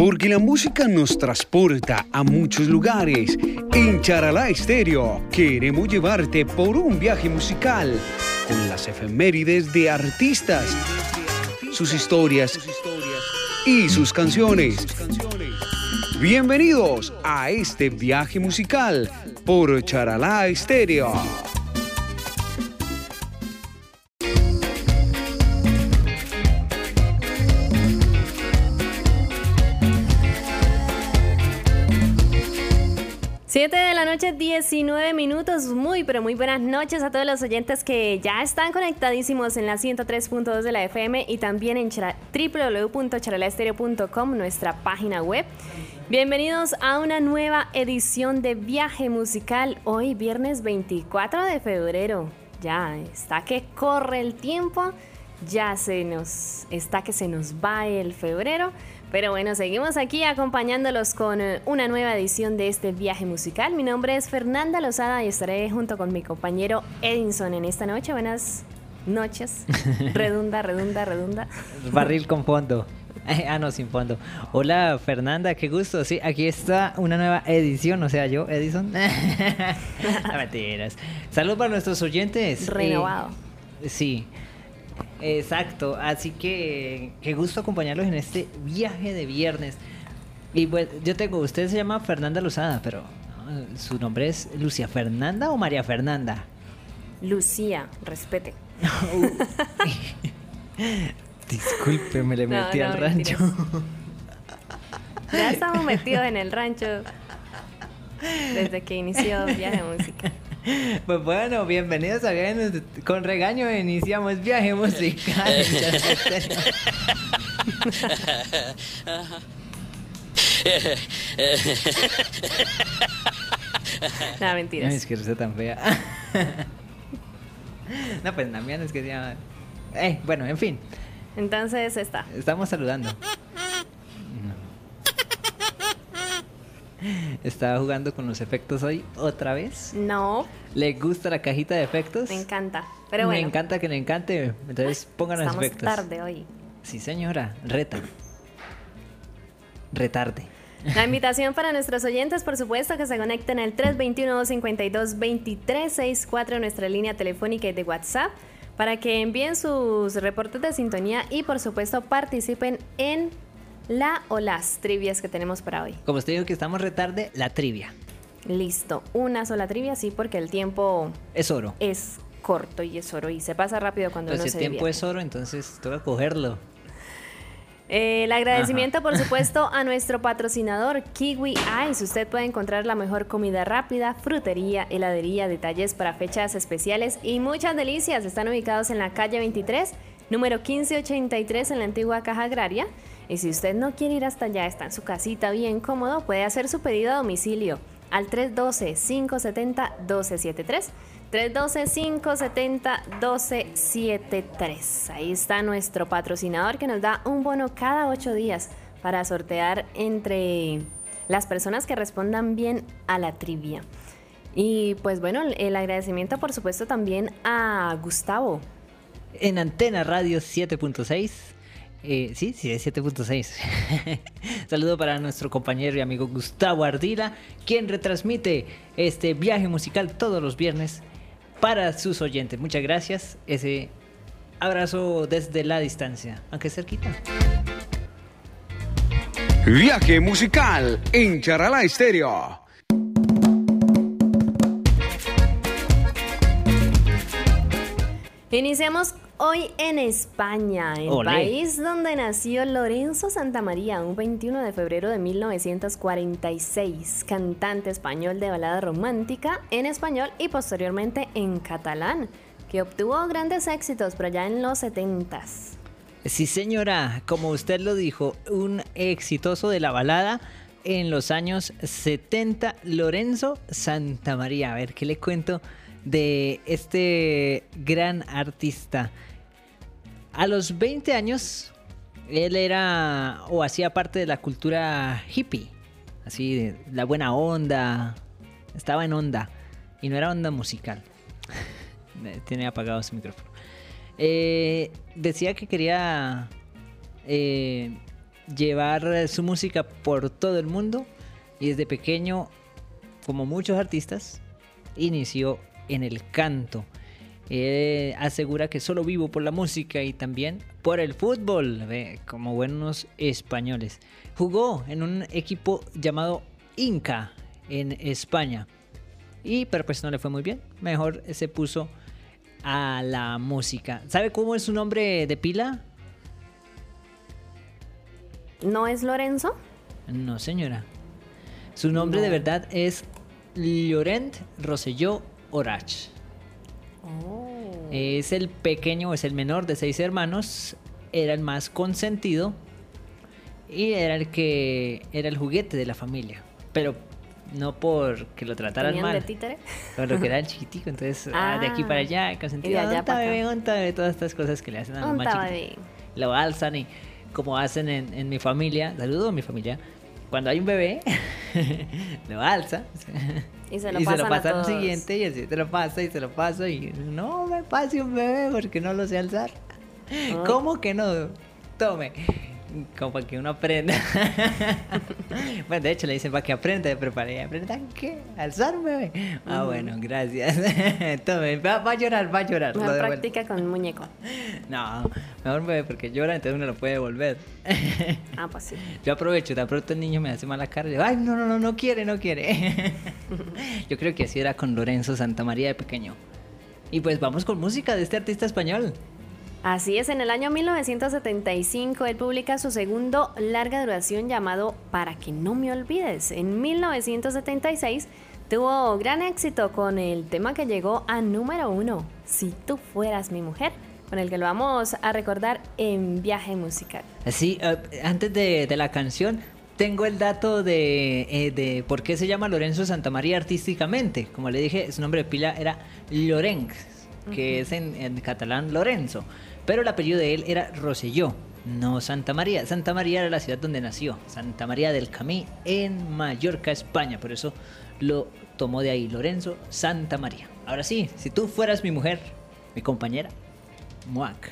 Porque la música nos transporta a muchos lugares. En Charalá Estéreo queremos llevarte por un viaje musical con las efemérides de artistas, sus historias y sus canciones. Bienvenidos a este viaje musical por Charalá Estéreo. Siete de la noche, 19 minutos. Muy, pero muy buenas noches a todos los oyentes que ya están conectadísimos en la 103.2 de la FM y también en www.charalaestereo.com, nuestra página web. Bienvenidos a una nueva edición de Viaje Musical, hoy viernes 24 de febrero. Ya está que corre el tiempo, ya se nos está que se nos va el febrero. Pero bueno, seguimos aquí acompañándolos con eh, una nueva edición de este viaje musical. Mi nombre es Fernanda Lozada y estaré junto con mi compañero Edinson en esta noche. Buenas noches. Redunda, redunda, redunda. Barril con fondo. Ah, no, sin fondo. Hola Fernanda, qué gusto. Sí, aquí está una nueva edición, o sea, yo, Edison. mentiras. Saludos para nuestros oyentes. Renovado. Eh, sí. Exacto, así que qué gusto acompañarlos en este viaje de viernes. Y pues yo tengo, usted se llama Fernanda Luzada, pero su nombre es Lucia Fernanda o María Fernanda. Lucía, respete. Disculpe, me le metí al rancho. Ya estamos metidos en el rancho desde que inició Viaje Música. Pues bueno, bienvenidos a Con Regaño iniciamos viaje musical. no, mentira. No, es que no tan fea. no, pues también es que se llama... Eh, bueno, en fin. Entonces está. Estamos saludando. ¿Estaba jugando con los efectos hoy otra vez? No. ¿Le gusta la cajita de efectos? Me encanta. Pero bueno. Me encanta que le encante. Entonces pongan los efectos. tarde hoy. Sí, señora. Reta. Retarde. La invitación para nuestros oyentes, por supuesto, que se conecten al 321-252-2364, nuestra línea telefónica y de WhatsApp, para que envíen sus reportes de sintonía y, por supuesto, participen en la o las trivias que tenemos para hoy. Como usted dijo que estamos retarde, la trivia. Listo, una sola trivia, sí, porque el tiempo es oro. Es corto y es oro y se pasa rápido cuando pues uno se el tiempo es oro, entonces toca cogerlo. Eh, el agradecimiento, por supuesto, a nuestro patrocinador Kiwi Ice. Usted puede encontrar la mejor comida rápida, frutería, heladería, detalles para fechas especiales y muchas delicias. Están ubicados en la calle 23, número 1583 en la antigua Caja Agraria. Y si usted no quiere ir hasta allá, está en su casita bien cómodo, puede hacer su pedido a domicilio al 312-570-1273. 312-570-1273. Ahí está nuestro patrocinador que nos da un bono cada ocho días para sortear entre las personas que respondan bien a la trivia. Y pues bueno, el agradecimiento por supuesto también a Gustavo. En Antena Radio 7.6 eh, sí, sí, es 7.6. Saludo para nuestro compañero y amigo Gustavo Ardila, quien retransmite este viaje musical todos los viernes para sus oyentes. Muchas gracias. Ese abrazo desde la distancia, aunque cerquita. Viaje musical en Charalá Estéreo. Iniciamos hoy en España, el país donde nació Lorenzo Santamaría, un 21 de febrero de 1946, cantante español de balada romántica en español y posteriormente en catalán, que obtuvo grandes éxitos por allá en los 70s. Sí, señora, como usted lo dijo, un exitoso de la balada en los años 70, Lorenzo Santamaría. A ver, ¿qué le cuento de este gran artista? A los 20 años, él era o hacía parte de la cultura hippie, así de la buena onda, estaba en onda y no era onda musical. Tiene apagado su micrófono. Eh, decía que quería eh, llevar su música por todo el mundo y desde pequeño, como muchos artistas, inició en el canto. Él asegura que solo vivo por la música y también por el fútbol, como buenos españoles. Jugó en un equipo llamado Inca en España. Y pero pues no le fue muy bien. Mejor se puso a la música. ¿Sabe cómo es su nombre de pila? ¿No es Lorenzo? No, señora. Su nombre de verdad es Laurent Rosselló Orach. Oh. Es el pequeño, es el menor de seis hermanos. Era el más consentido y era el que era el juguete de la familia. Pero no porque lo trataran mal. de títere? Pero que era el chiquitico, entonces ah, de aquí para allá, consentido. allá para bebé, todas estas cosas que le hacen a los más chiquitos. Lo alzan y como hacen en, en mi familia, saludo a mi familia, cuando hay un bebé, lo alza. Y se lo, y se lo pasa al siguiente y así se lo pasa y se lo pasa y no me pase un bebé porque no lo sé alzar. ¿Cómo que no? Tome como para que uno aprenda. bueno, de hecho le dicen para que aprenda, pero para aprenda qué, alzarme. Ah, bueno, gracias. Tome, va, va, a llorar, va a llorar. No practica con muñeco. No, mejor bebé porque llora, entonces uno lo puede devolver. ah, pues sí. Yo aprovecho, de pronto el niño me hace mala cara y digo, ay, no, no, no, no quiere, no quiere. Yo creo que así era con Lorenzo Santa María de pequeño. Y pues vamos con música de este artista español. Así es, en el año 1975 él publica su segundo larga duración llamado Para que no me olvides. En 1976 tuvo gran éxito con el tema que llegó a número uno, Si tú fueras mi mujer, con el que lo vamos a recordar en viaje musical. Sí, eh, antes de, la canción, tengo el dato de, eh, de, por qué se llama Lorenzo Santamaría artísticamente. Como le dije, su nombre de pila era Lorenz, que es en, en, catalán Lorenzo. Pero el apellido de él era Roselló, no Santa María. Santa María era la ciudad donde nació, Santa María del Camí, en Mallorca, España. Por eso lo tomó de ahí Lorenzo Santa María. Ahora sí, si tú fueras mi mujer, mi compañera, Muac.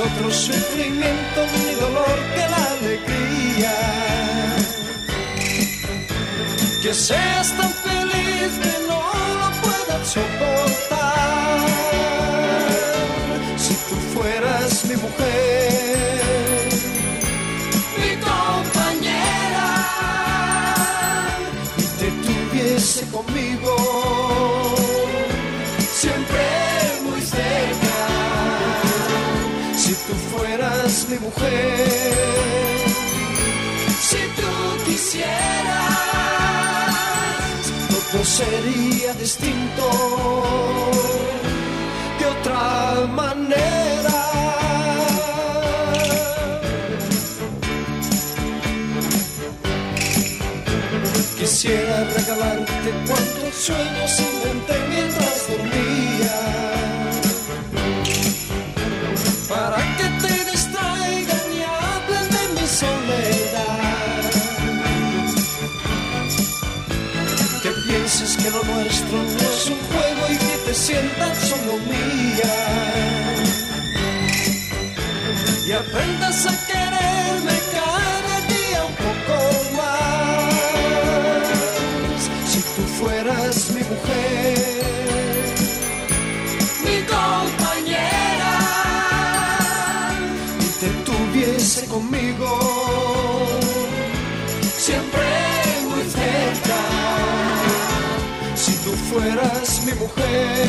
Otro sufrimiento ni dolor que la alegría. Que seas tan mi mujer. Si tú quisieras, todo sería distinto de otra manera. Quisiera regalarte cuantos sueños nuestro no es un juego y que te sientas solo mía. Y aprendas a quererme tú mi mujer,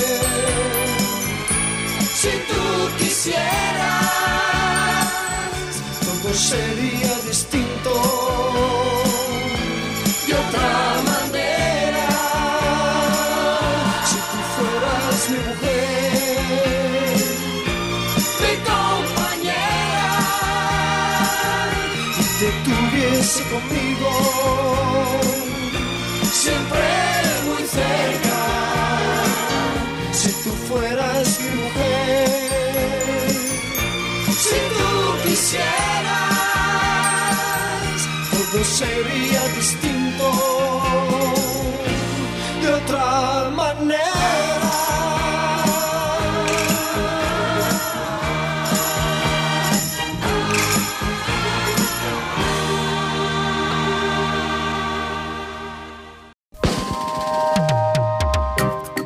si tú quisieras, todo sería distinto de otra manera. Si tú fueras mi mujer, mi compañera, y te tuviese conmigo, sería distinto de otra manera.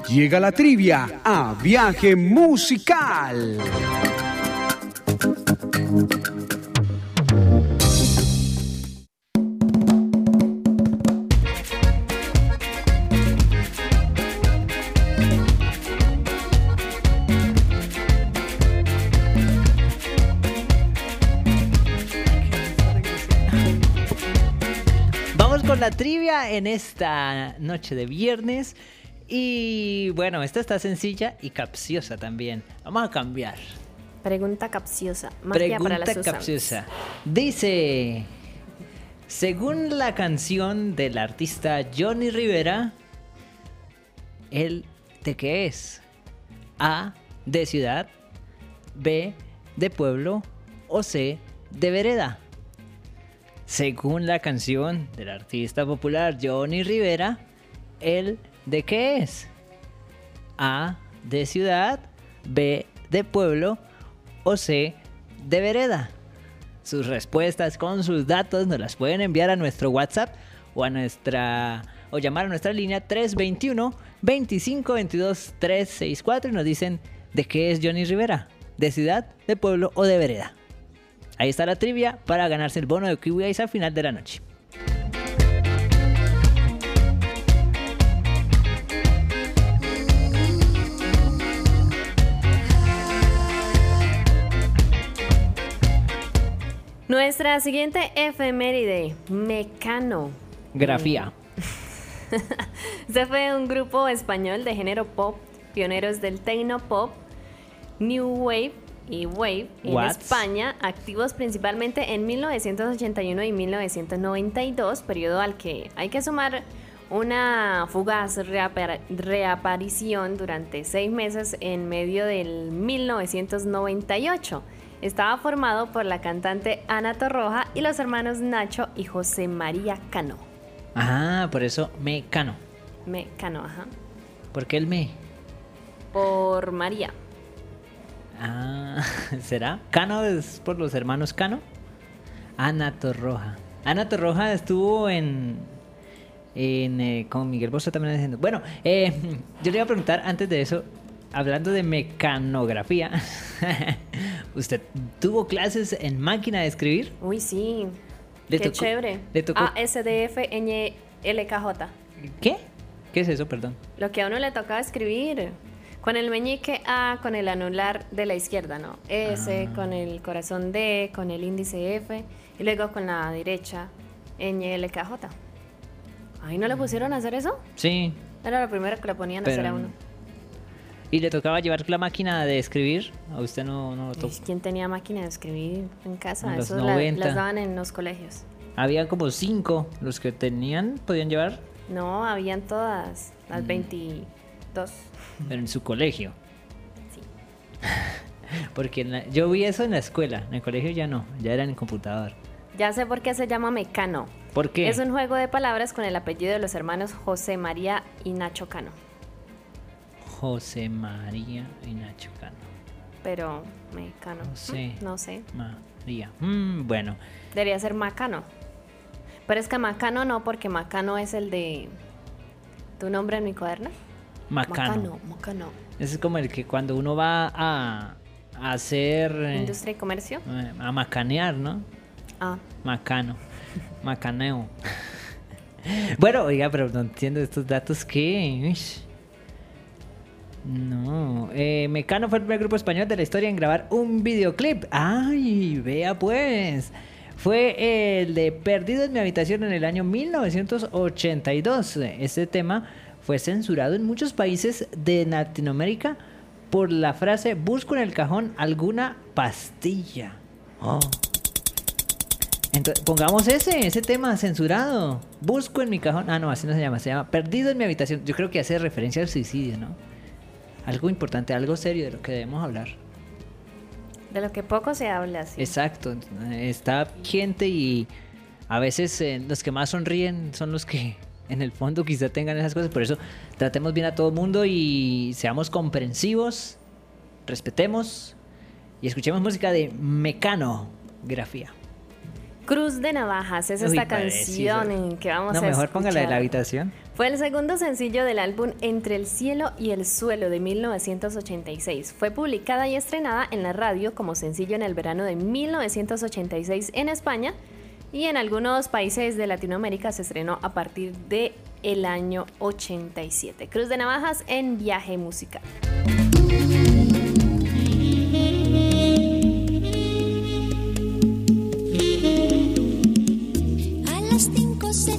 Llega la trivia a viaje musical. En esta noche de viernes. Y bueno, esta está sencilla y capciosa también. Vamos a cambiar. Pregunta capciosa. Magia para Pregunta las Susans. capciosa. Dice, según la canción del artista Johnny Rivera, ¿el de qué es? A, de ciudad, B, de pueblo o C, de vereda. Según la canción del artista popular Johnny Rivera, ¿el de qué es? A, de ciudad, B, de pueblo o C, de vereda. Sus respuestas con sus datos nos las pueden enviar a nuestro WhatsApp o a nuestra o llamar a nuestra línea 321 25 22 364 y nos dicen de qué es Johnny Rivera, de ciudad, de pueblo o de vereda. Ahí está la trivia para ganarse el bono de Kiwi Ice al final de la noche. Nuestra siguiente efeméride, Mecano. Grafía. Este fue un grupo español de género pop, pioneros del techno pop, new wave y wave en What? España, activos principalmente en 1981 y 1992, periodo al que hay que sumar una fugaz reapar- reaparición durante seis meses en medio del 1998. Estaba formado por la cantante Ana Torroja y los hermanos Nacho y José María Cano. Ah, por eso Mecano. Me Cano, ajá. ¿Por qué el me? Por María. Ah, ¿será? Cano es por los hermanos Cano. Ana Torroja. Ana Torroja estuvo en. en eh, con Miguel Bosé también diciendo. Bueno, eh, yo le iba a preguntar antes de eso, hablando de mecanografía. ¿Usted tuvo clases en máquina de escribir? Uy, sí. Le Qué tocó- chévere. le tocó- A, S, D, F, Ñ, L, K, J. ¿Qué? ¿Qué es eso, perdón? Lo que a uno le tocaba escribir. Con el meñique A, con el anular de la izquierda, ¿no? S, Ah. con el corazón D, con el índice F. Y luego con la derecha, Ñ, L, K, J. ¿Ahí no le pusieron a hacer eso? Sí. Era lo primero que le ponían a hacer Pero a uno. ¿Y le tocaba llevar la máquina de escribir? ¿A usted no, no lo tocó? ¿Quién tenía máquina de escribir en casa? En los Eso la- 90. las daban en los colegios. Había como cinco. Los que tenían podían llevar, No, habían todas, Mm. las 22. Pero en su colegio. Sí. Porque en la- yo vi eso en la escuela. En el colegio ya no. Ya era en el computador. Ya sé por qué se llama Mecano. ¿Por qué? Es un juego de palabras con el apellido de los hermanos José María y Nacho Cano. José María y Nacho Cano. Pero mecano. No sé. Mm, No sé. María. Mm, bueno, Debería ser Macano. Pero es que Macano no, porque Macano es el de tu nombre en mi cuaderno. Macano. Macano, Macano. Ese es como el que cuando uno va a, a hacer... eh, Industria y comercio. eh, a macanear, ¿no? Ah, Macano. Macaneo. bueno, oiga, pero no entiendo estos datos que... No, eh, Mecano fue el primer grupo español de la historia en grabar un videoclip. ¡Ay! Vea pues. Fue el de Perdido en mi habitación en el año 1982. Este tema fue censurado en muchos países de Latinoamérica por la frase busco en el cajón alguna pastilla. Oh. Entonces, pongamos ese, ese tema censurado. Busco en mi cajón. Ah, no, así no se llama. Se llama Perdido en mi habitación. Yo creo que hace referencia al suicidio, ¿no? Algo importante, algo serio de lo que debemos hablar. de lo que poco se habla, sí. Exacto. Está gente y a veces eh, los que más sonríen son los que en el fondo quizá tengan esas cosas. Por eso tratemos bien a todo el mundo y seamos comprensivos, respetemos y escuchemos música de Mecano Grafía. Cruz de Navajas es Uy, esta canción en que vamos No, a mejor póngala de la habitación. Fue el segundo sencillo del álbum Entre el cielo y el suelo de 1986. Fue publicada y estrenada en la radio como sencillo en el verano de 1986 en España y en algunos países de Latinoamérica se estrenó a partir de el año 87. Cruz de Navajas en viaje musical. A las 5 se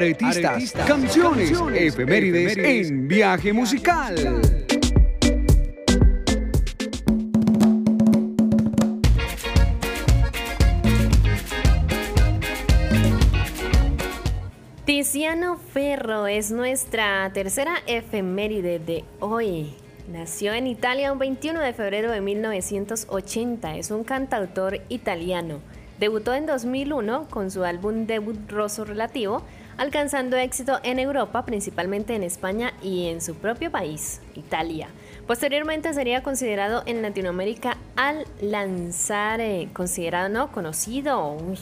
Aretistas, canciones, efemérides, en viaje musical. Tiziano Ferro es nuestra tercera efeméride de hoy. Nació en Italia un 21 de febrero de 1980. Es un cantautor italiano. Debutó en 2001 con su álbum debut Rosso Relativo, alcanzando éxito en Europa, principalmente en España y en su propio país, Italia. Posteriormente sería considerado en Latinoamérica al lanzar, eh, considerado no conocido, uy,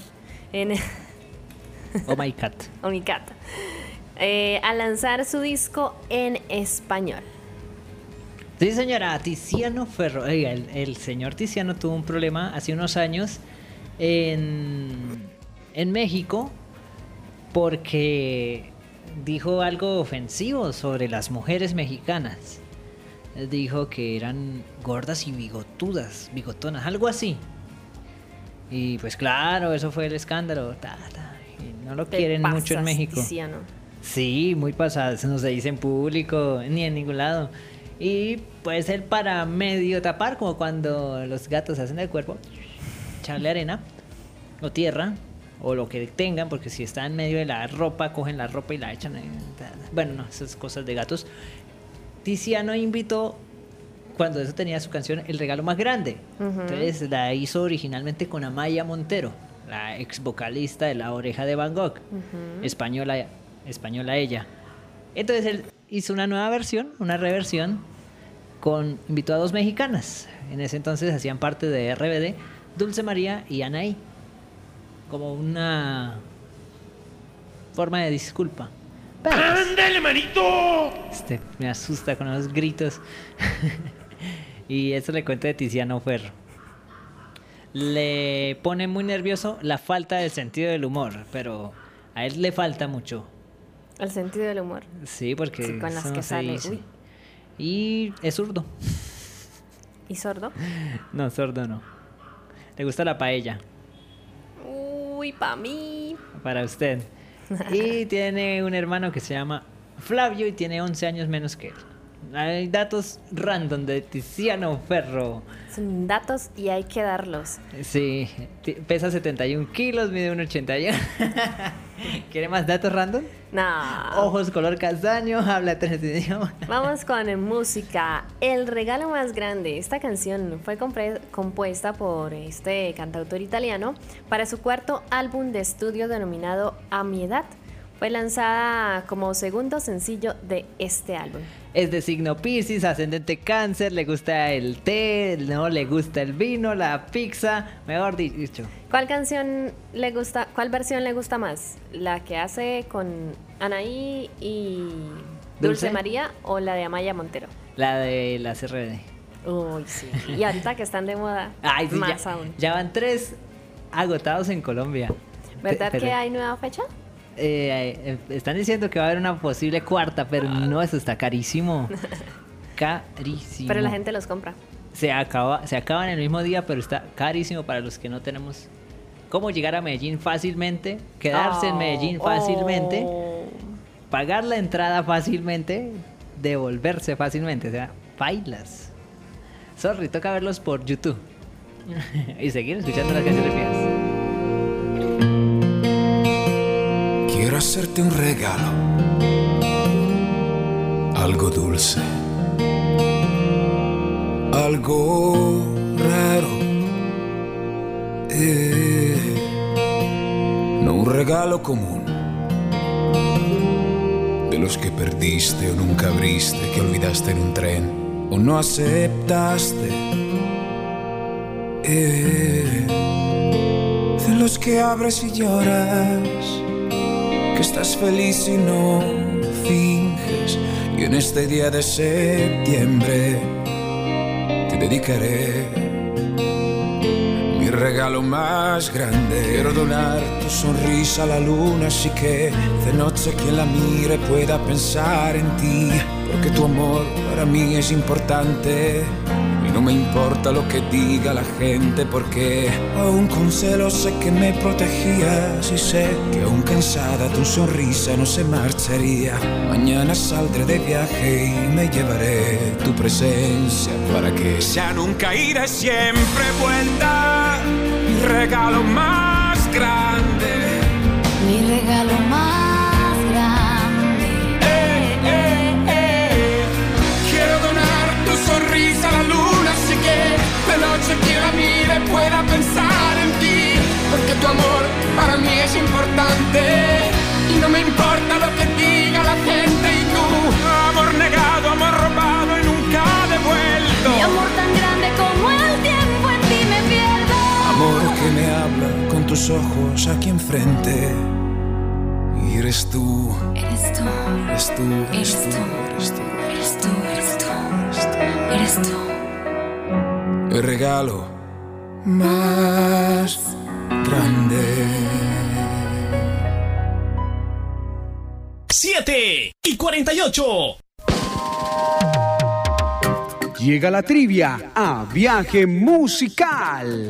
en, Oh my cat. Oh, mi cat. Eh, al lanzar su disco en español. Sí, señora, Tiziano Ferro. Oiga, el, el señor Tiziano tuvo un problema hace unos años en, en México porque dijo algo ofensivo sobre las mujeres mexicanas. Dijo que eran gordas y bigotudas, bigotonas, algo así. Y pues claro, eso fue el escándalo. ta, ta, y no lo Te quieren mucho en México. Tiziano. Sí, muy pasadas, no se dice en público ni en ningún lado. Y puede ser para medio tapar, como cuando los gatos hacen el cuerpo, echarle arena o tierra o lo que tengan, porque si está en medio de la ropa, cogen la ropa y la echan. en- Bueno, no, esas cosas de gatos. Tiziano invitó, cuando eso tenía su canción, El regalo más grande. Entonces la hizo originalmente con Amaya Montero, la ex vocalista de La Oreja de Van Gogh, española, española ella. Entonces él hizo una nueva versión, una reversión, con invitó a dos mexicanas. En ese entonces hacían parte de RBD, Dulce María y Anaí. Como una forma de disculpa. Pero, pues, ¡Ándale, manito! este, me asusta con los gritos. y eso le cuento de Tiziano Ferro. Le pone muy nervioso la falta del sentido del humor, pero a él le falta mucho. El sentido del humor. Sí, porque Sí, con las que no se sale. dice. Uy. Y es zurdo. ¿Y sordo? No, sordo no. Le gusta la paella, Uy, pa' mí. para usted. Y tiene un hermano que se llama Flavio y tiene 11 años menos que él. Hay datos random de Tiziano Ferro. Son datos y hay que darlos. Sí, pesa 71 kilos, mide 1,81. ¿Quiere más datos random? No. Ojos color castaño, habla tres idiomas. Vamos con música. El regalo más grande. Esta canción fue compuesta por este cantautor italiano para su cuarto álbum de estudio denominado A mi edad. Fue lanzada como segundo sencillo de este álbum. Es de signo Pisces, ascendente cáncer, le gusta el té, no le gusta el vino, la pizza, mejor dicho. ¿Cuál canción le gusta, cuál versión le gusta más? ¿La que hace con Anaí y Dulce, ¿Dulce? María o la de Amaya Montero? La de la CRD. Uy, sí. Y ahorita que están de moda, Ay, sí, más ya, aún. ya van tres agotados en Colombia. ¿Verdad que hay nueva fecha? Eh, eh, están diciendo que va a haber una posible cuarta, pero no, eso está carísimo. Carísimo. Pero la gente los compra. se acaba, se acaba en el mismo día, pero está carísimo para los que no tenemos cómo llegar a Medellín fácilmente, quedarse en Oh, Medellín fácilmente, oh. pagar la entrada fácilmente, devolverse fácilmente, o sea, bailas. Sorry, toca verlos por YouTube. y seguir escuchando las canciones viejas. Hacerte un regalo, algo dulce, algo raro. Eh, no un regalo común, de los que perdiste o nunca abriste, que olvidaste en un tren o no aceptaste. Eh, de los que abres y lloras que estás feliz y no finges. Y en este día de septiembre te dedicaré mi regalo más grande. Quiero donar tu sonrisa a la luna, así que de noche quien la mire pueda pensar en ti. Porque tu amor para mí es importante No me importa lo que diga la gente porque aún con celos sé que me protegías y sé que aún cansada tu sonrisa no se marcharía. Mañana saldré de viaje y me llevaré tu presencia para que sea nunca ira y siempre vuelta. Mi regalo más grande. Mi regalo más pueda pensar en ti, porque tu amor para mí es importante y no me importa lo que diga la gente y tú, amor negado, amor robado y nunca devuelto. Mi amor tan grande como el tiempo en ti me pierdo. Amor que me habla con tus ojos aquí enfrente. Y eres tú, Eres tú, eres tú, eres tú, eres tú. eres tú, eres tú, eres tú. el regalo más grande. 7 y 48. Llega la trivia a viaje musical.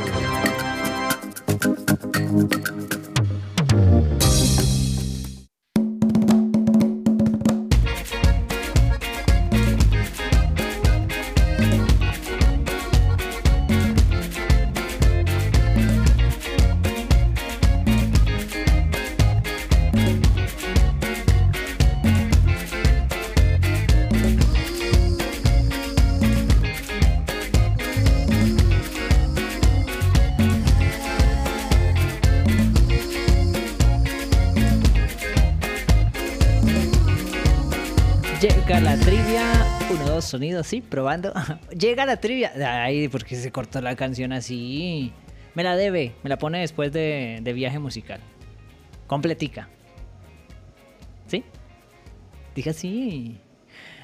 Sí, probando. Llega la trivia. Ay, ¿por qué se cortó la canción así? Me la debe, me la pone después de, de viaje musical. Completica. ¿Sí? Dije así.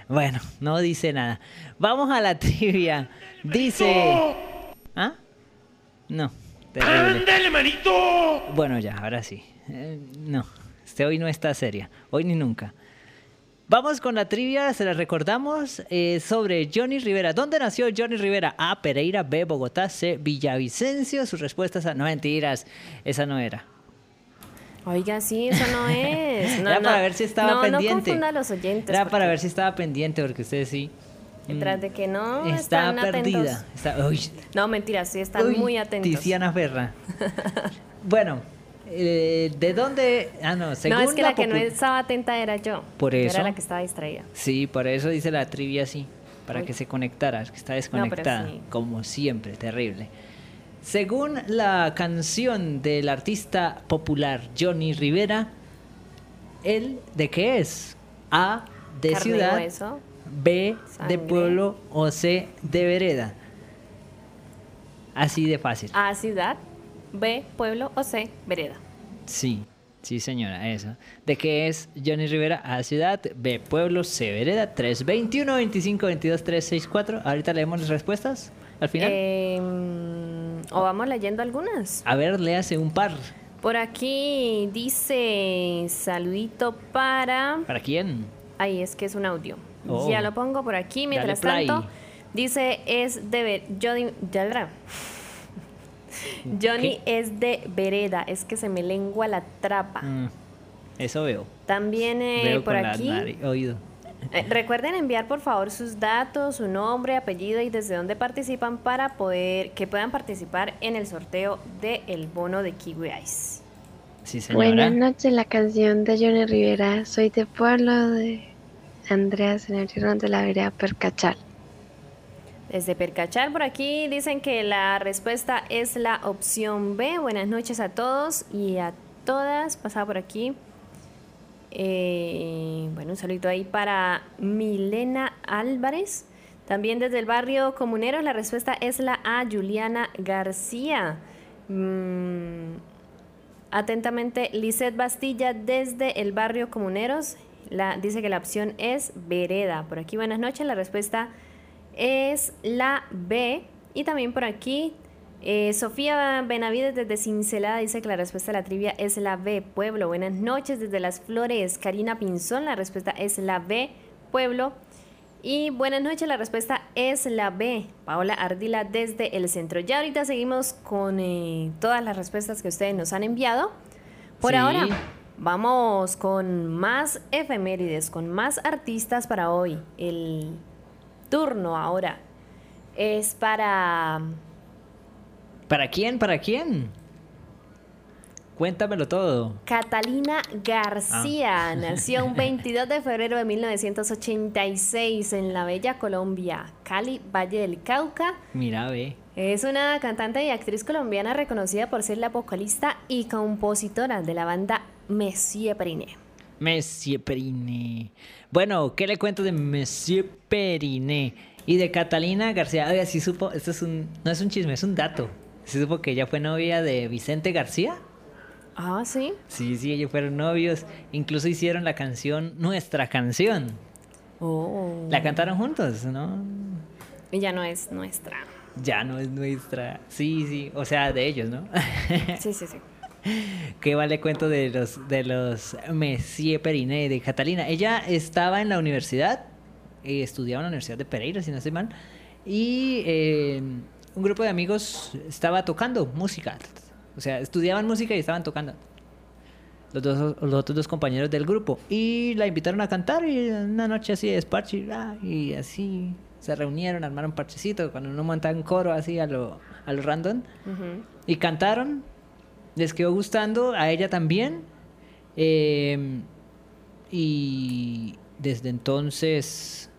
Bueno, no dice nada. Vamos a la trivia. Dice. ¿Ah? No. terrible. ¡Ándale, manito! Bueno, ya, ahora sí. Eh, no, este hoy no está seria. Hoy ni nunca. Vamos con la trivia, se la recordamos, eh, sobre Johnny Rivera. ¿Dónde nació Johnny Rivera? A. Pereira, B. Bogotá, C. Villavicencio. Sus respuestas a... No, mentiras, esa no era. Oiga, sí, eso no es. No, Era no. para ver si estaba no, pendiente. No confunda a los oyentes. Era para ver si estaba pendiente, porque usted sí. mm, Tras de que no Está están perdida. atentos. Está, uy, No, mentira, sí, están uy, muy atentos. Tiziana Ferra. bueno, eh, ¿de dónde? Ah, no, según no, es que la, que no estaba atenta era yo. Por Yo. Era la que estaba distraída. Sí, por eso dice la trivia así, para Uy. que se conectara, que está desconectada, sí. como siempre, terrible. Según la canción del artista popular Johnny Rivera, ¿él de qué es? A, de Carne ciudad, hueso. B, de pueblo o C, de vereda. Así de fácil. A, ciudad. B, pueblo o C, vereda. Sí, sí señora, eso. ¿De qué es Johnny Rivera? A ciudad, B pueblo, C vereda, 321 25 22 364. Ahorita leemos las respuestas al final. Eh, o vamos leyendo algunas. A ver, léase un par. Por aquí dice saludito para... ¿Para quién? Ahí es que es un audio. Oh. Ya lo pongo por aquí. Mientras tanto, dice es de Johnny. Johnny ¿Qué? es de vereda, es que se me lengua la trapa. Mm, eso veo. También eh, veo por con aquí. la nariz, oído. eh, recuerden enviar por favor sus datos, su nombre, apellido y desde dónde participan para poder que puedan participar en el sorteo del bono de Kiwi Ice. Sí. Buenas noches, la canción de Johnny Rivera. Soy de pueblo de el Río de la vereda Percachal. Desde Percachal por aquí dicen que la respuesta es la opción B. Buenas noches a todos y a todas. Pasaba por aquí. Eh, bueno, un saludito ahí para Milena Álvarez. También desde el barrio Comuneros la respuesta es la A. Juliana García. Mm, atentamente, Lisette Bastilla desde el barrio Comuneros. La, dice que la opción es vereda. Por aquí, buenas noches. La respuesta es la B. Y también por aquí, eh, Sofía Benavides desde Cincelada dice que la respuesta a la trivia es la B, Pueblo. Buenas noches desde Las Flores. Karina Pinzón, la respuesta es la B, Pueblo. Y buenas noches, la respuesta es la B, Paola Ardila desde el centro. Ya ahorita seguimos con eh, todas las respuestas que ustedes nos han enviado. Por Sí. ahora, vamos con más efemérides, con más artistas para hoy. El turno ahora es para ¿Para quién? ¿Para quién? Cuéntamelo todo. Catalina Ah. García. Nació un 22 de febrero de 1986 en la bella Colombia, Cali, Valle del Cauca. Mira, ve. Es una cantante y actriz colombiana reconocida por ser la vocalista y compositora de la banda Monsieur Periné. Monsieur Periné. Bueno, ¿qué le cuento de Monsieur Periné? Y de Catalina García. Oiga, sí supo, esto es un, no es un chisme, es un dato. ¿Sí supo que ella fue novia de Vicente García? Ah, sí. Sí, sí, ellos fueron novios. Incluso hicieron la canción, nuestra canción. Oh. La cantaron juntos, ¿no? Ella no es nuestra. Ya no es nuestra. Sí, sí, o sea, de ellos, ¿no? Sí, sí, sí. ¿Qué vale cuento de los de los Messier Periné de Catalina? Ella estaba en la universidad, eh, estudiaba en la Universidad de Pereira, si no estoy mal, y eh, un grupo de amigos estaba tocando música. O sea, estudiaban música y estaban tocando. Los, dos, los otros dos compañeros del grupo. Y la invitaron a cantar y una noche así de despacho ah, y así se reunieron, armaron parchecito, cuando uno monta un coro así a lo, a lo random. Y cantaron, les quedó gustando, a ella también. eh, y desde entonces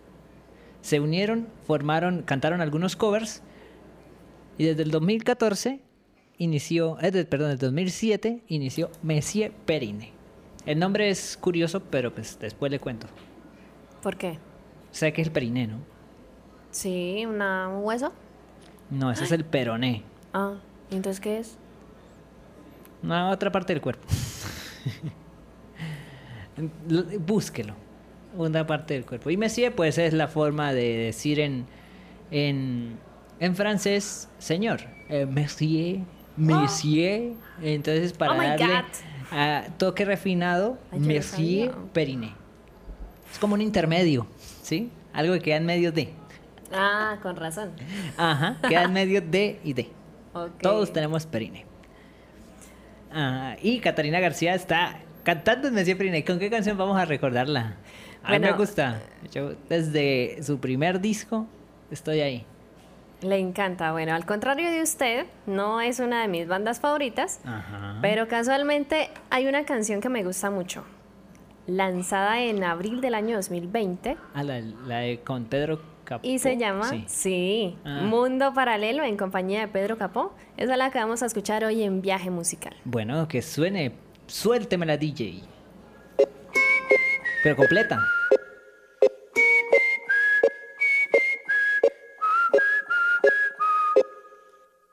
se unieron, formaron, cantaron algunos covers. Y desde el 2014 inició, eh, de- perdón, el 2007 inició Messier Perine. El nombre es curioso, pero pues después le cuento. ¿Por qué? Sé que es el periné, ¿no? Sí, una, un hueso. No, ese es el peroné. Ah, ¿y entonces qué es? Una otra parte del cuerpo. Búsquelo. Una parte del cuerpo. Y Messier, pues es la forma de decir en, en, en francés, señor. Eh, Messier, Messier. Entonces, para Oh darle a toque refinado, Ay, Messier. Periné. Es como un intermedio, ¿sí? Algo que queda en medio de. Ah, con razón. Ajá, queda en medio de y de. Todos tenemos perine. Ah, y Catarina García está cantando en Messier Perine. ¿Con qué canción vamos a recordarla? A mí me Bueno. gusta. Yo desde su primer disco estoy ahí. Le encanta. Bueno, al contrario de usted, no es una de mis bandas favoritas, Ajá. pero casualmente hay una canción que me gusta mucho. Lanzada en abril del año 2020 Ah, la, la de con Pedro Capó. y se llama, Sí. sí, Ah. Mundo Paralelo en compañía de Pedro Capó. Esa es la que vamos a escuchar hoy en Viaje Musical. Bueno, que suene. Suélteme DJ. Pero completa.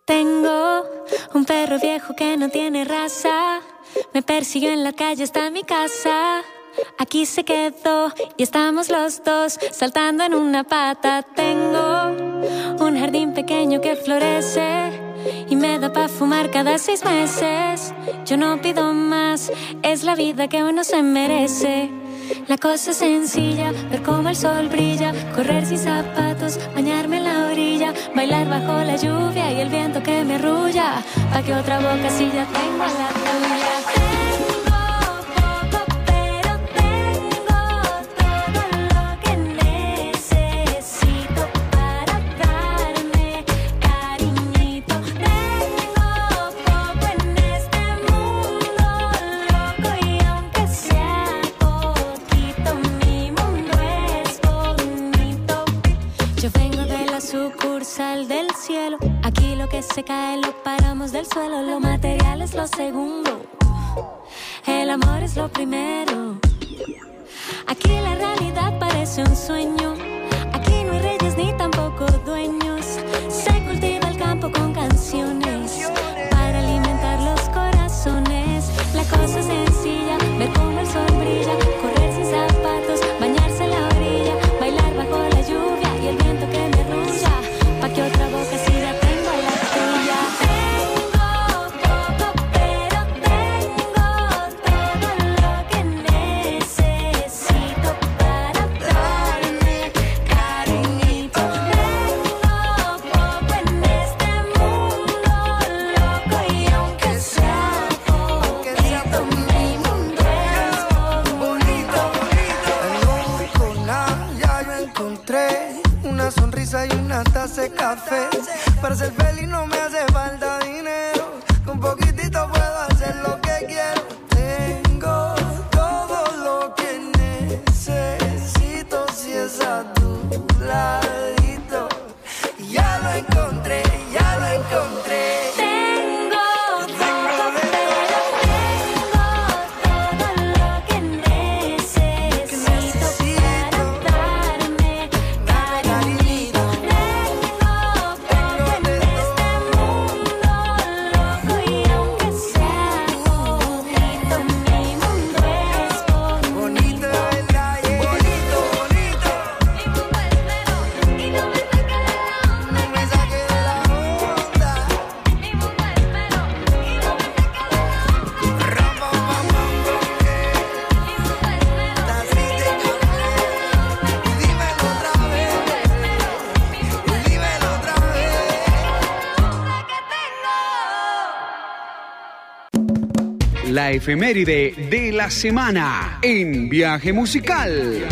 Tengo un perro viejo que no tiene raza. Me persiguió en la calle hasta mi casa. Aquí se quedó y estamos los dos saltando en una pata. Tengo un jardín pequeño que florece y me da para fumar cada seis meses. Yo no pido más, es la vida que uno se merece. La cosa es sencilla, ver cómo el sol brilla, correr sin zapatos, bañarme en la orilla, bailar bajo la lluvia y el viento que me arrulla, pa' que otra boca si ya tengo la tuya. Amor efeméride de la semana en Viaje Musical.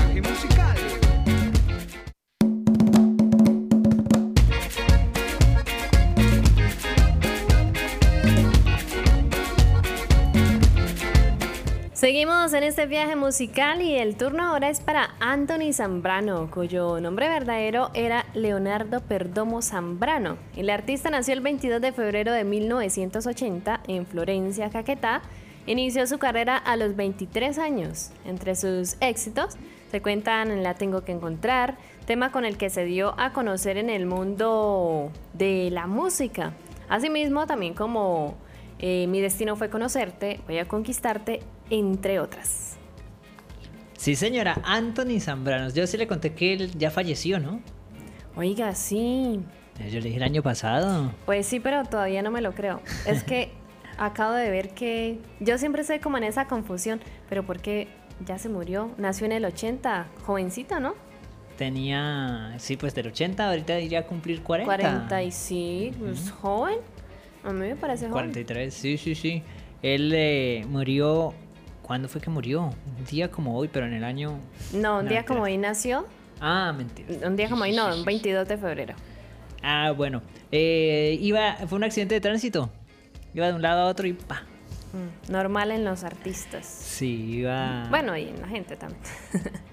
Seguimos en este viaje musical y el turno ahora es para Anthony Zambrano, cuyo nombre verdadero era Leonardo Perdomo Zambrano. El artista nació el 22 de febrero de 1980 en Florencia, Caquetá. Inició su carrera a los 23 años. Entre sus éxitos se cuentan La Tengo que Encontrar, tema con el que se dio a conocer en el mundo de la música. Asimismo, también como eh, Mi Destino fue Conocerte, Voy a Conquistarte, entre otras. Sí, señora, Anthony Zambranos. Yo sí le conté que él ya falleció, ¿no? Oiga, sí. Yo le dije el año pasado. Pues sí, pero todavía no me lo creo. Es que acabo de ver que yo siempre estoy como en esa confusión, pero porque ya se murió, nació en el 80, jovencito, ¿no? Tenía, sí, pues del 80, ahorita iría a cumplir 40. 40 y sí, pues joven. A mí me parece joven. 43, sí, sí, sí. Él eh, murió. ¿Cuándo fue que murió? Un día como hoy, pero en el año. No, un No, día como hoy nació, Ah, mentira. un día como hoy no, un 22 de febrero. Ah, bueno. Eh, iba, fue un accidente de tránsito. Iba de un lado a otro y pa. Mm, Normal en los artistas. Sí, iba. Bueno, y en la gente también.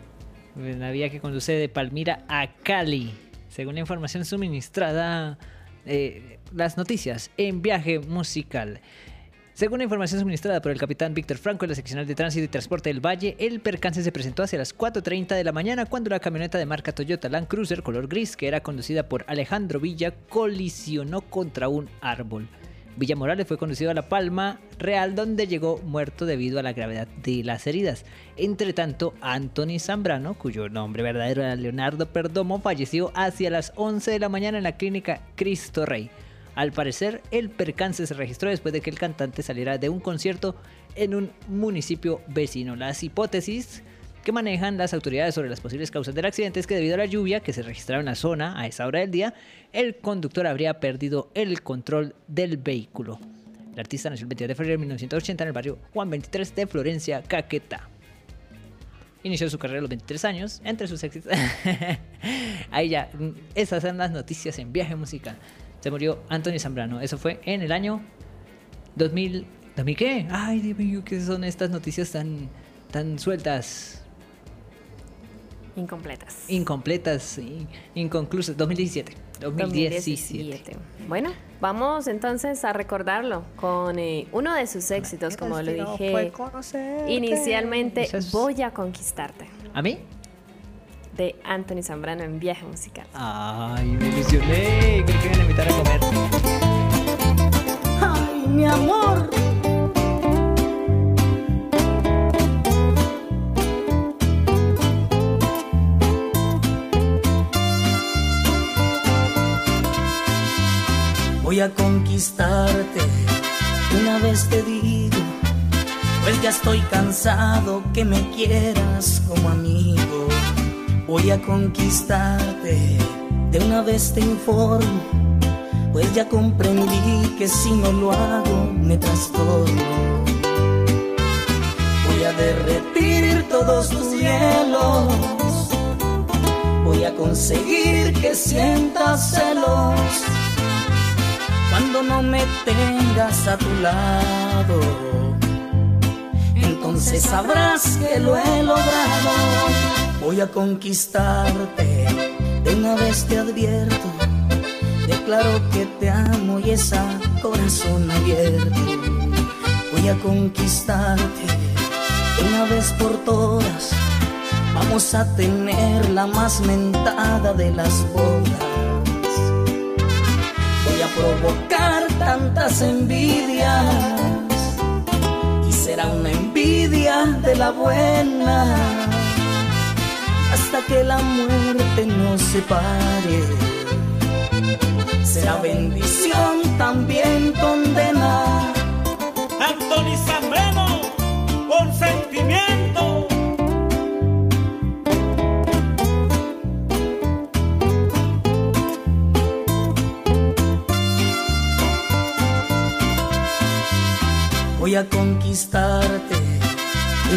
En la vía que conduce de Palmira a Cali. Según la información suministrada, eh, las noticias en viaje musical. Según la información suministrada por el capitán Víctor Franco en la seccional de tránsito y transporte del Valle, el percance se presentó hacia las 4.30 de la mañana cuando la camioneta de marca Toyota Land Cruiser color gris, que era conducida por Alejandro Villa, colisionó contra un árbol. Villa Morales fue conducido a La Palma Real, donde llegó muerto debido a la gravedad de las heridas. Entre tanto, Anthony Zambrano, cuyo nombre verdadero era Leonardo Perdomo, falleció hacia las 11 de la mañana en la clínica Cristo Rey. Al parecer, el percance se registró después de que el cantante saliera de un concierto en un municipio vecino. Las hipótesis que manejan las autoridades sobre las posibles causas del accidente es que debido a la lluvia que se registraba en la zona a esa hora del día, el conductor habría perdido el control del vehículo. El artista nació el 22 de febrero de 1980 en el barrio Juan 23 de Florencia, Caquetá. Inició su carrera a los 23 años, entre sus éxitos. Ahí ya, mm, esas son las noticias en viaje musical. Se murió Anthony Zambrano, eso fue en el año 2000. ¿2000 qué? Ay, Dios mío, ¿qué son estas noticias tan, tan sueltas? Incompletas. incompletas, in- inconclusas. 2017. 2017. 2017. Bueno, vamos entonces a recordarlo con eh, uno de sus éxitos, como lo dije inicialmente, es- Voy a conquistarte, ¿A mí? de Anthony Zambrano en Viaje Musical. Ay, me ilusioné. Creí que me iban a invitar a comer. Ay, mi amor. Voy a conquistarte, una vez te digo, pues ya estoy cansado que me quieras como amigo. Voy a conquistarte, de una vez te informo, pues ya comprendí que si no lo hago me trastorno. Voy a derretir todos tus hielos, voy a conseguir que sientas celos cuando no me tengas a tu lado. Entonces sabrás que lo he logrado. Voy a conquistarte, de una vez te advierto. Declaro que te amo y esa corazón abierto. Voy a conquistarte, de una vez por todas. Vamos a tener la más mentada de las bodas. Provocar tantas envidias y será una envidia de la buena hasta que la muerte nos separe. Será bendición también condena. Anthony Zambrano, con conquistarte,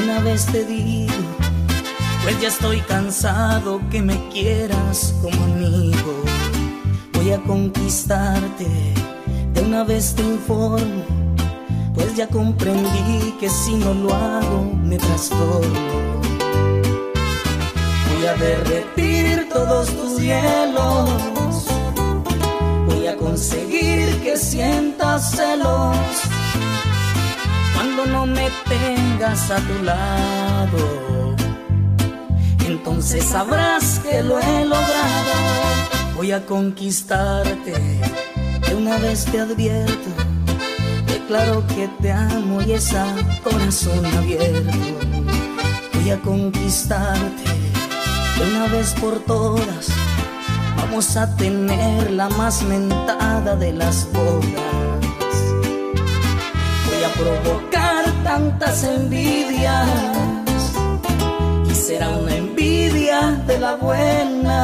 una vez te digo, pues ya estoy cansado que me quieras como amigo. Voy a conquistarte, de una vez te informo, pues ya comprendí que si no lo hago me trastorno. Voy a derretir todos tus hielos, voy a conseguir que sientas celos no me tengas a tu lado. Entonces sabrás que lo he logrado. Voy a conquistarte, de una vez te advierto. Declaro que te amo y esa corazón abierto. Voy a conquistarte, de una vez por todas. Vamos a tener la más mentada de las bodas voy a provocar tantas envidias y será una envidia de la buena.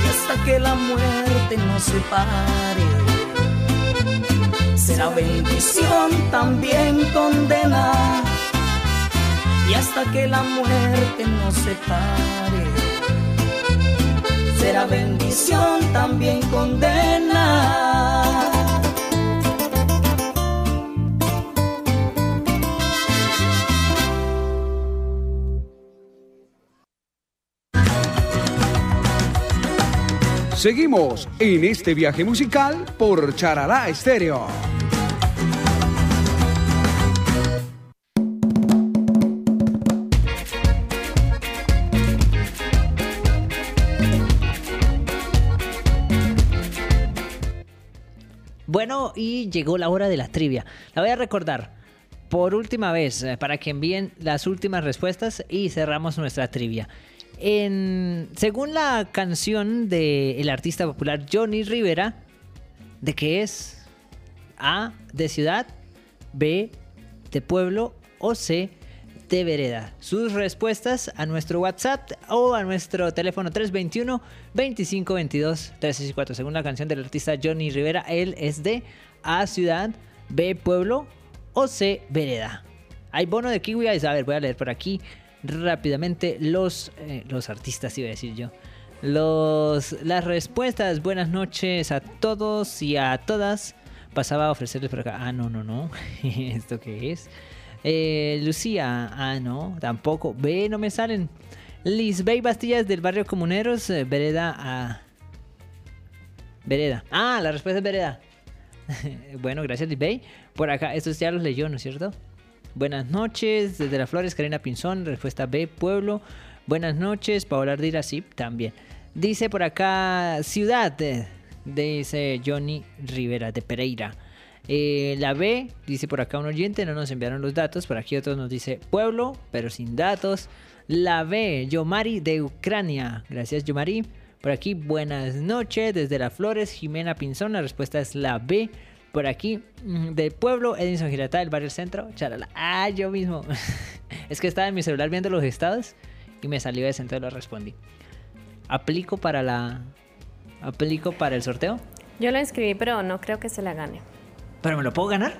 Y hasta que la muerte nos separe será bendición también condena y hasta que la muerte nos separe será bendición también condena Seguimos en este viaje musical por Charalá Estéreo. Bueno, y llegó la hora de la trivia. La voy a recordar por última vez eh, para que envíen las últimas respuestas y cerramos nuestra trivia. Según la canción del artista popular Johnny Rivera, ¿de qué es? A, de ciudad, B, de pueblo o C, de vereda. Sus respuestas a nuestro WhatsApp o a nuestro teléfono 321 2522 364. Según la canción del artista Johnny Rivera, él es de A, ciudad, B, pueblo o C, vereda. Hay bono de Kiwi. A ver, voy a leer por aquí rápidamente los, eh, los artistas, iba a decir yo. Los, las respuestas. Buenas noches a todos y a todas. Pasaba a ofrecerles por acá. Ah, no, no, no. ¿Esto qué es? Eh, Lucía. Ah, no, tampoco. Ve, no me salen. Lisbey Bastillas del barrio Comuneros. eh, vereda a. Vereda. Ah, la respuesta es Vereda. bueno, gracias Lisbey. Por acá, estos ya los leyó, ¿no es cierto? Buenas noches, desde las Flores, Karina Pinzón, respuesta B, Pueblo. Buenas noches, Paola Ardila, sí, también. Dice por acá, Ciudad, eh, dice Johnny Rivera de Pereira. Eh, la B, dice por acá un oyente, no nos enviaron los datos. Por aquí otros nos dice Pueblo, pero sin datos. La B, Yomari de Ucrania. Gracias, Yomari. Por aquí, buenas noches, desde las Flores, Jimena Pinzón. La respuesta es la B. Por aquí, mm, del pueblo, Edinson Girata, del barrio centro. Charala. Ah, yo mismo. es que estaba en mi celular viendo los estados y me salió ese, entonces lo respondí. ¿Aplico para la. ¿Aplico para el sorteo? Yo lo inscribí, pero no creo que se la gane. ¿Pero me lo puedo ganar?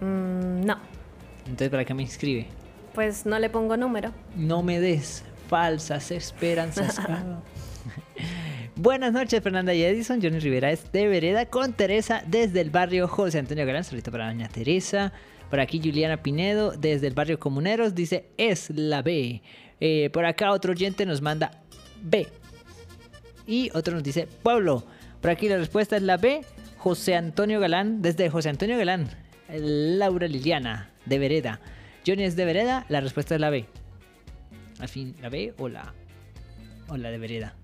Mm, no, Entonces, ¿para qué me inscribe? pues no le pongo número. No me des falsas esperanzas. Buenas noches, Fernanda y Edison. Johnny Rivera es de Vereda con Teresa desde el barrio José Antonio Galán. Saludito para doña Teresa. Por aquí Juliana Pinedo desde el barrio Comuneros dice es la B. Eh, por acá otro oyente nos manda B. Y otro nos dice pueblo. Por aquí la respuesta es la B. José Antonio Galán desde José Antonio Galán. Laura Liliana de Vereda. Johnny es de Vereda. La respuesta es la B. Al fin, la B o la, o la de Vereda.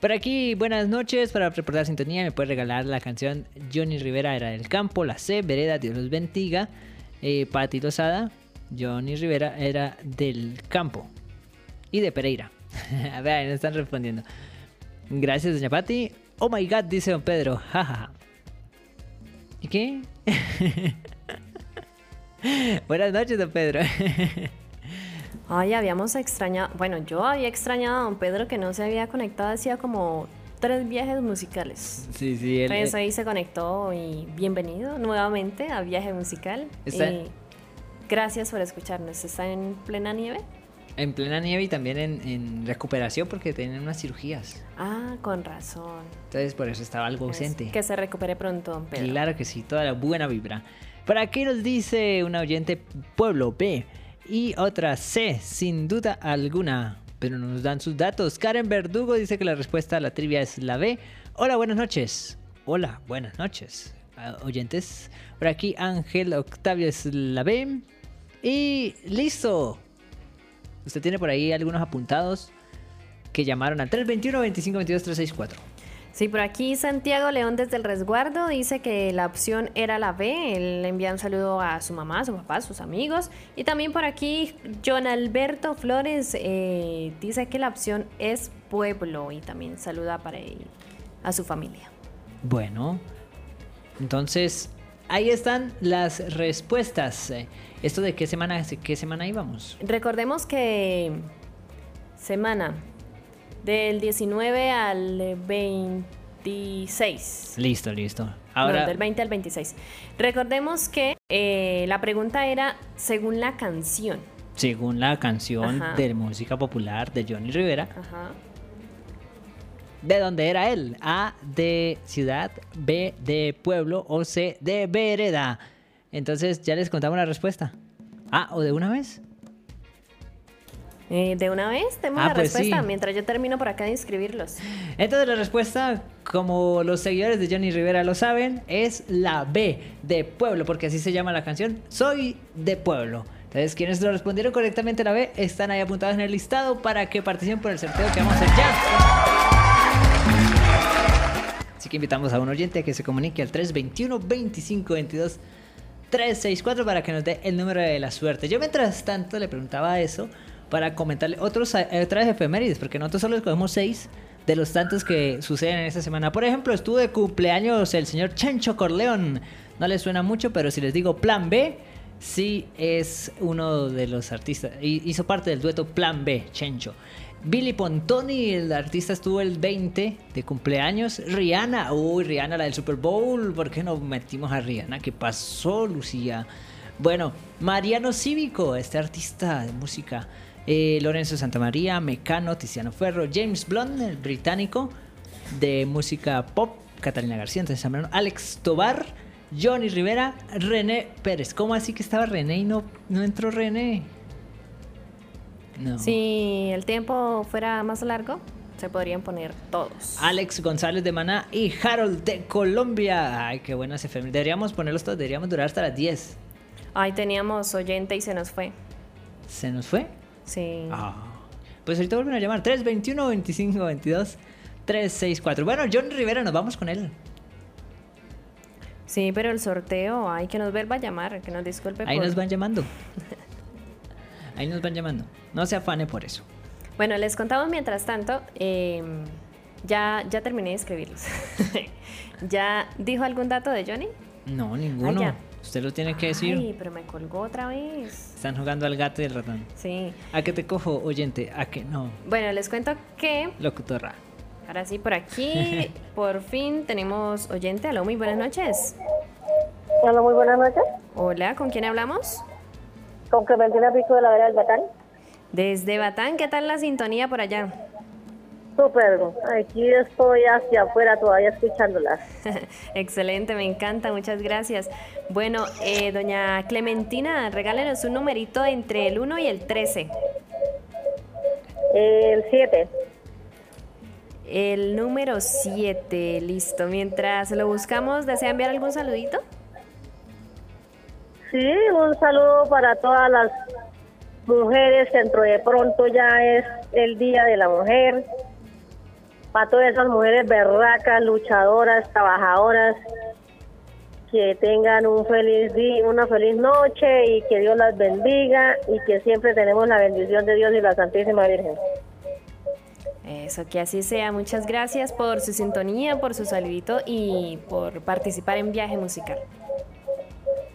Por aquí, buenas noches. Para reportar sintonía, me puede regalar la canción Johnny Rivera era del campo, la C, Vereda, Dios los bendiga. Eh, Pati Lozada, Johnny Rivera era del campo y de Pereira. A ver, ahí nos están respondiendo. Gracias, doña Pati. Oh my god, dice don Pedro. Jajaja. ¿Y qué? buenas noches, don Pedro. Ay, habíamos extrañado, bueno, yo había extrañado a don Pedro que no se había conectado hacía como tres viajes musicales. sí, sí, él, Entonces ahí se conectó y bienvenido nuevamente a Viaje Musical. Está- Y gracias por escucharnos. ¿Está en plena nieve? en plena nieve y también en, en recuperación porque tienen unas cirugías. Ah, con razón. Entonces por eso estaba algo Pues, ausente. que se recupere pronto, don Pedro. Claro que sí, toda la buena vibra. Por aquí nos dice una oyente Pueblo B y otra C, sin duda alguna. Pero no nos dan sus datos. Karen Verdugo dice que la respuesta a la trivia es la B. Hola, buenas noches. Hola, buenas noches. ah, oyentes. Por aquí Ángel Octavio es la B. Y listo. Usted tiene por ahí algunos apuntados que llamaron al 321 25 22 364. Sí, por aquí Santiago León desde el resguardo dice que la opción era la B. Él le envía un saludo a su mamá, a su papá, a sus amigos. Y también por aquí John Alberto Flores eh, dice que la opción es pueblo y también saluda para él, a su familia. Bueno, entonces ahí están las respuestas. ¿Esto de qué semana, qué semana íbamos? Recordemos que semana del 19 al 26. Listo, listo. No, Ahora, del 20 al 26. Recordemos que eh, la pregunta era según la canción. según la canción Ajá. de música popular de Johnny Rivera, Ajá. ¿de dónde era él? A de ciudad, B de pueblo o C de vereda. Entonces ya les contamos la respuesta. Ah, ¿o de una vez? Eh, de una vez tenemos Ah, la pues respuesta sí. mientras yo termino por acá de inscribirlos. Entonces la respuesta, como los seguidores de Johnny Rivera lo saben, es la B de pueblo, porque así se llama la canción. Soy de pueblo. Entonces, quienes lo respondieron correctamente la B están ahí apuntados en el listado para que participen por el sorteo que vamos a hacer ya. Así que invitamos a un oyente a que se comunique al 321 25 22 364 para que nos dé el número de la suerte. Yo mientras tanto le preguntaba eso para comentarle otros, eh, otras efemérides, porque nosotros solo escogemos seis de los tantos que suceden en esta semana. Por ejemplo, estuvo de cumpleaños el señor Chencho Corleón. No les suena mucho, pero si les digo Plan B, sí es uno de los artistas. hi- Hizo parte del dueto Plan B, Chencho. Billy Pontoni, el artista, estuvo el 20 de cumpleaños. Rihanna, uy, Rihanna, la del Super Bowl. ¿Por qué no metimos a Rihanna? ¿Qué pasó, Lucía? Bueno, Mariano Cívico, este artista de música. Eh, Lorenzo Santamaría, Mecano, Tiziano Ferro, James Blunt, el británico de música pop. Catalina García, entonces Alex Tobar, Johnny Rivera, René Pérez. ¿Cómo así que estaba René y no, no entró René? No. Si el tiempo fuera más largo, se podrían poner todos. Alex González de Maná y Harold de Colombia. Ay, qué buenas efemérides. Deberíamos ponerlos todos, deberíamos durar hasta las 10. Ahí teníamos oyente y se nos fue. ¿Se nos fue? Sí. Ah. Pues ahorita vuelven a llamar. 321 25 22 364. Bueno, John Rivera, nos vamos con él. Sí, pero el sorteo, hay que nos vuelva a llamar, que nos disculpe. Ahí por- nos van llamando. Ahí nos van llamando. No se afane por eso. Bueno, les contamos mientras tanto. eh, ya, ya terminé de escribirlos. ¿Ya dijo algún dato de Johnny? No, ninguno. ya. Usted lo tiene que decir. Ay, pero me colgó otra vez. Están jugando al gato y el ratón. Sí. ¿A qué te cojo, oyente? ¿A qué no? Bueno, les cuento que Locutorra. ahora sí, por aquí, por fin tenemos oyente. Aló, muy buenas noches. Hola, muy buenas noches. Hola, ¿con quién hablamos? Con Clementina Pico de la Vera del Batán. Desde Batán, ¿qué tal la sintonía por allá? Súper, aquí estoy hacia afuera todavía escuchándolas. Excelente, me encanta, muchas gracias. Bueno, eh, doña Clementina, regálenos un numerito entre el 1 y el 13. El 7. El número 7, listo. Mientras lo buscamos, ¿desea enviar algún saludito? Sí, un saludo para todas las mujeres. Dentro de pronto ya es el Día de la Mujer. Para todas esas mujeres berracas, luchadoras, trabajadoras. Que tengan un feliz día, una feliz noche y que Dios las bendiga y que siempre tenemos la bendición de Dios y la Santísima Virgen. Eso, que así sea. Muchas gracias por su sintonía, por su saludito y por participar en Viaje Musical.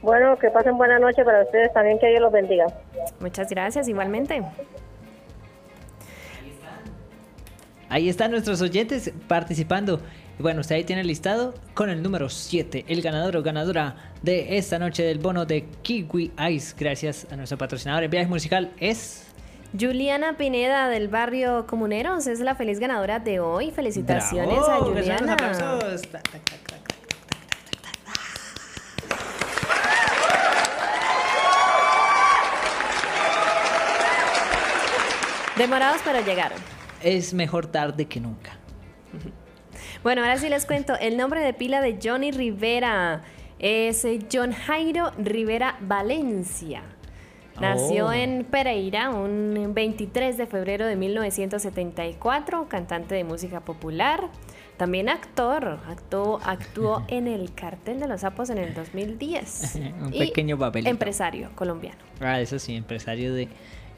Bueno, que pasen buena noche para ustedes también, que Dios los bendiga. Muchas gracias, igualmente. Ahí están nuestros oyentes participando. Bueno, usted ahí tiene el listado con el número 7, el ganador o ganadora de esta noche del bono de Kiwi Ice. Gracias a nuestro patrocinador en viaje musical es... Juliana Pineda del barrio Comuneros es la feliz ganadora de hoy. Felicitaciones Bravo, a Juliana. aplausos. Demorados pero llegaron. Es mejor tarde que nunca. Bueno, ahora sí les cuento. El nombre de pila de Johnny Rivera es eh, John Jairo Rivera Valencia. Nació Oh. en Pereira un 23 de febrero de 1974, cantante de música popular. También actor, actuó, actuó en el Cartel de los Sapos en el 2010. Un Y pequeño papelito. Empresario colombiano. Ah, eso sí, empresario de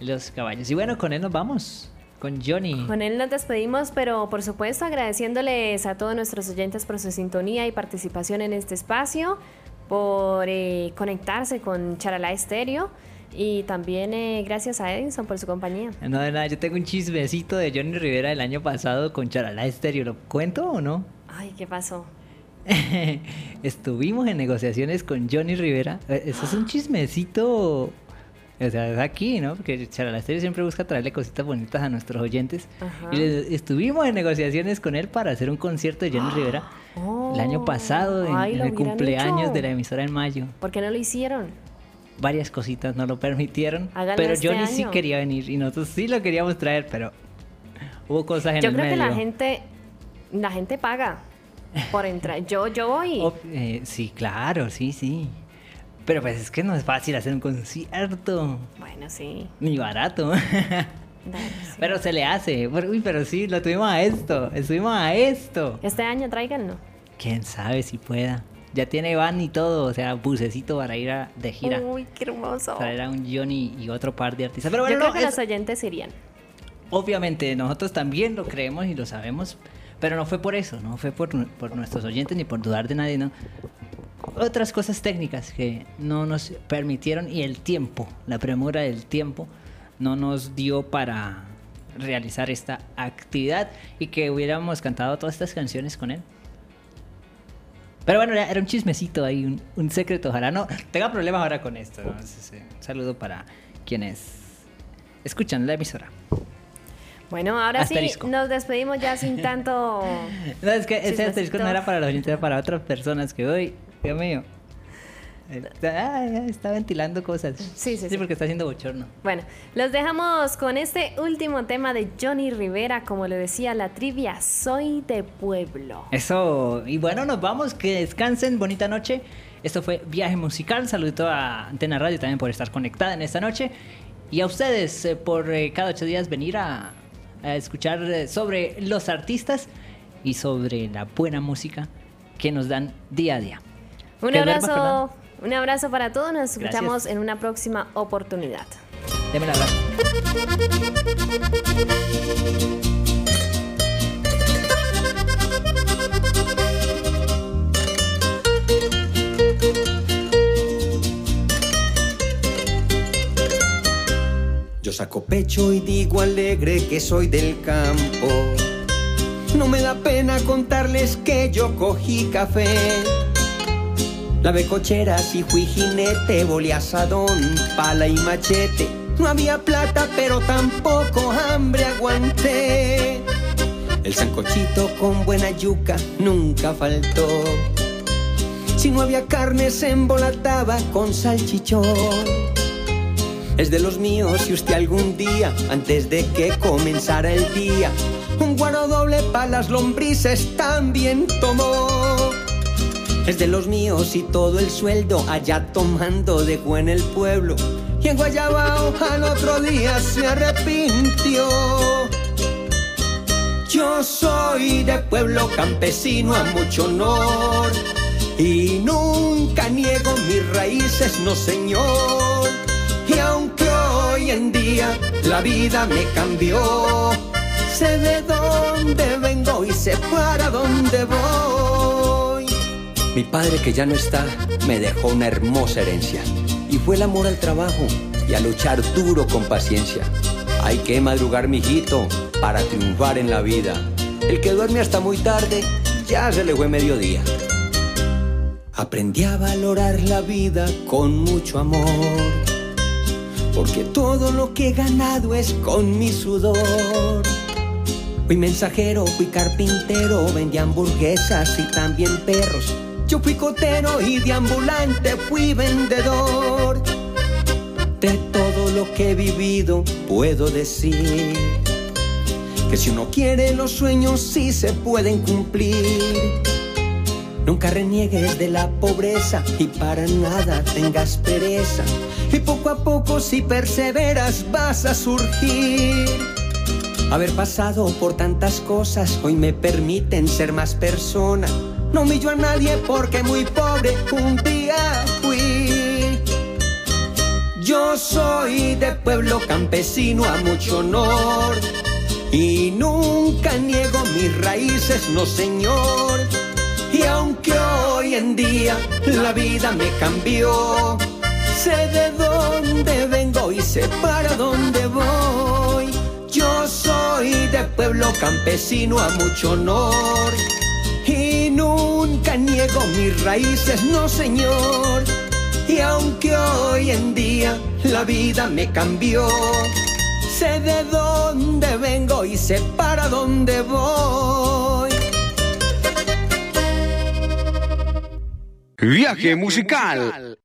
los caballos. Y bueno, con él nos vamos. Con Johnny. Con él nos despedimos, pero por supuesto agradeciéndoles a todos nuestros oyentes por su sintonía y participación en este espacio, por eh, conectarse con Charalá Estéreo y también eh, gracias a Edison por su compañía. No, de nada, yo tengo un chismecito de Johnny Rivera del año pasado con Charalá Estéreo. ¿Lo cuento o no? Ay, ¿qué pasó? Estuvimos en negociaciones con Johnny Rivera. Eh, Eso es un chismecito. O sea, es aquí, ¿no? Porque Charalá Estéreo siempre busca traerle cositas bonitas a nuestros oyentes. Ajá. Y le- estuvimos en negociaciones con él para hacer un concierto de Johnny Rivera el año pasado, en, Oh. Ay, en lo el cumpleaños hecho. de la emisora en mayo. ¿Por qué no lo hicieron? Varias cositas no lo permitieron. Háganlo pero este Johnny sí año. quería venir y nosotros sí lo queríamos traer, pero hubo cosas en Yo el creo que medio. la gente, la gente paga por entrar. Yo, yo voy. Eh, sí, claro, sí, sí. Pero pues es que no es fácil hacer un concierto. Bueno, sí. Ni barato. Dale, sí. pero se le hace. Uy, pero sí, lo tuvimos a esto. Estuvimos a esto. Este año tráiganlo. Quién sabe si pueda. Ya tiene van y todo, o sea, bucecito para ir a- de gira. Uy, qué hermoso. Traer a un Johnny y otro par de artistas. Pero bueno, yo creo no, que es- los oyentes irían. obviamente nosotros también lo creemos y lo sabemos, pero no fue por eso, no fue por, por nuestros oyentes ni por dudar de nadie, no. Otras cosas técnicas que no nos permitieron y el tiempo, la premura del tiempo, no nos dio para realizar esta actividad y que hubiéramos cantado todas estas canciones con él. Pero bueno, era un chismecito ahí, un, un secreto. Ojalá no tenga problemas ahora con esto. ¿no? Es- es- Un saludo para quienes escuchan la emisora. Bueno, ahora Asterisco. sí nos despedimos ya sin tanto. No, es que ese asterisco no era para los oyentes, era para otras personas que hoy, Dios mío. ah, está ventilando cosas. Sí, sí, sí. porque está haciendo bochorno. Bueno, los dejamos con este último tema de Johnny Rivera, como le decía la trivia, soy de pueblo. Eso, y bueno, nos vamos, que descansen, bonita noche. Esto fue Viaje Musical, saludito a Antena Radio también por estar conectada en esta noche. Y a ustedes eh, por eh, cada ocho días venir a, a escuchar eh, sobre los artistas y sobre la buena música que nos dan día a día. Un abrazo, un abrazo para todos, nos escuchamos Gracias. en una próxima oportunidad. Deme el abrazo. Yo saco pecho y digo alegre que soy del campo. No me da pena contarles que yo cogí café. Lavé cocheras y fui jinete, volé asadón, pala y machete. No había plata, pero tampoco hambre aguanté. El sancochito con buena yuca nunca faltó. Si no había carne, se embolataba con salchichón. Es de los míos si usted algún día, antes de que comenzara el día, un guaro doble para las lombrices también tomó. Es de los míos y todo el sueldo allá tomando dejó en el pueblo. Y en Guayabao al otro día se arrepintió. Yo soy de pueblo campesino a mucho honor. Y nunca niego mis raíces, no señor. Y aunque hoy en día la vida me cambió, sé de dónde vengo y sé para dónde voy. Mi padre que ya no está me dejó una hermosa herencia y fue el amor al trabajo y a luchar duro con paciencia. Hay que madrugar, mijito, para triunfar en la vida. El que duerme hasta muy tarde ya se le fue mediodía. Aprendí a valorar la vida con mucho amor, porque todo lo que he ganado es con mi sudor. Fui mensajero, fui carpintero, vendí hamburguesas y también perros. Yo fui cotero y de ambulante fui vendedor. De todo lo que he vivido puedo decir que si uno quiere los sueños sí se pueden cumplir. Nunca reniegues de la pobreza y para nada tengas pereza. Y poco a poco si perseveras vas a surgir. Haber pasado por tantas cosas hoy me permiten ser más persona. No humillo a nadie porque muy pobre un día fui. Yo soy de pueblo campesino a mucho honor. Y nunca niego mis raíces, no señor. Y aunque hoy en día la vida me cambió, sé de dónde vengo y sé para dónde voy. Yo soy de pueblo campesino a mucho honor. Y nunca niego mis raíces, no señor. Y aunque hoy en día la vida me cambió, sé de dónde vengo y sé para dónde voy. Viaje musical